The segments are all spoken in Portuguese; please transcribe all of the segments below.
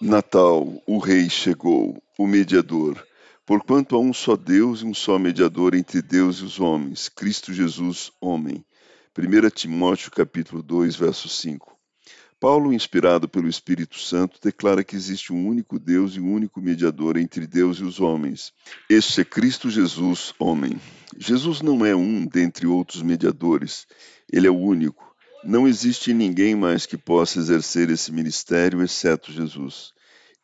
Natal, o Rei chegou, o mediador. Porquanto há um só Deus e um só mediador entre Deus e os homens, Cristo Jesus, homem. 1 Timóteo capítulo 2, verso 5. Paulo, inspirado pelo Espírito Santo, declara que existe um único Deus e um único mediador entre Deus e os homens. Este é Cristo Jesus, homem. Jesus não é um dentre outros mediadores, ele é o único. Não existe ninguém mais que possa exercer esse ministério exceto Jesus.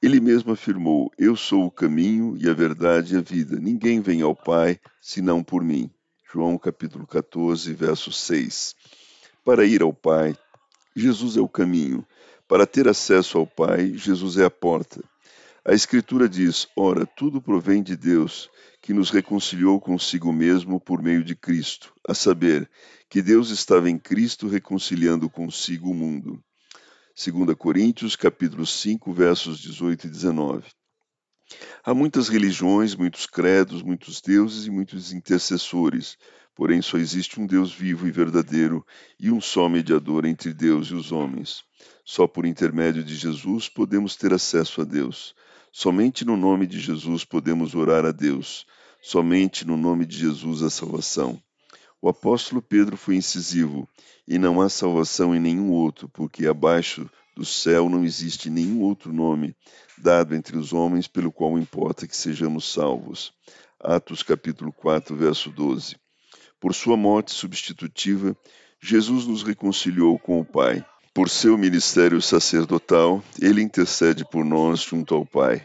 Ele mesmo afirmou: Eu sou o caminho e a verdade e a vida. Ninguém vem ao Pai senão por mim. João capítulo 14, verso 6. Para ir ao Pai, Jesus é o caminho. Para ter acesso ao Pai, Jesus é a porta. A Escritura diz: Ora, tudo provém de Deus, que nos reconciliou consigo mesmo por meio de Cristo, a saber, que Deus estava em Cristo reconciliando consigo o mundo. 2 Coríntios, capítulo 5, versos 18 e 19. Há muitas religiões, muitos credos, muitos deuses e muitos intercessores, porém só existe um Deus vivo e verdadeiro e um só mediador entre Deus e os homens. Só por intermédio de Jesus podemos ter acesso a Deus. Somente no nome de Jesus podemos orar a Deus. Somente no nome de Jesus a salvação. O apóstolo Pedro foi incisivo, e não há salvação em nenhum outro, porque abaixo do céu não existe nenhum outro nome dado entre os homens pelo qual importa que sejamos salvos. Atos capítulo 4, verso 12. Por sua morte substitutiva, Jesus nos reconciliou com o Pai. Por seu ministério sacerdotal, ele intercede por nós junto ao Pai.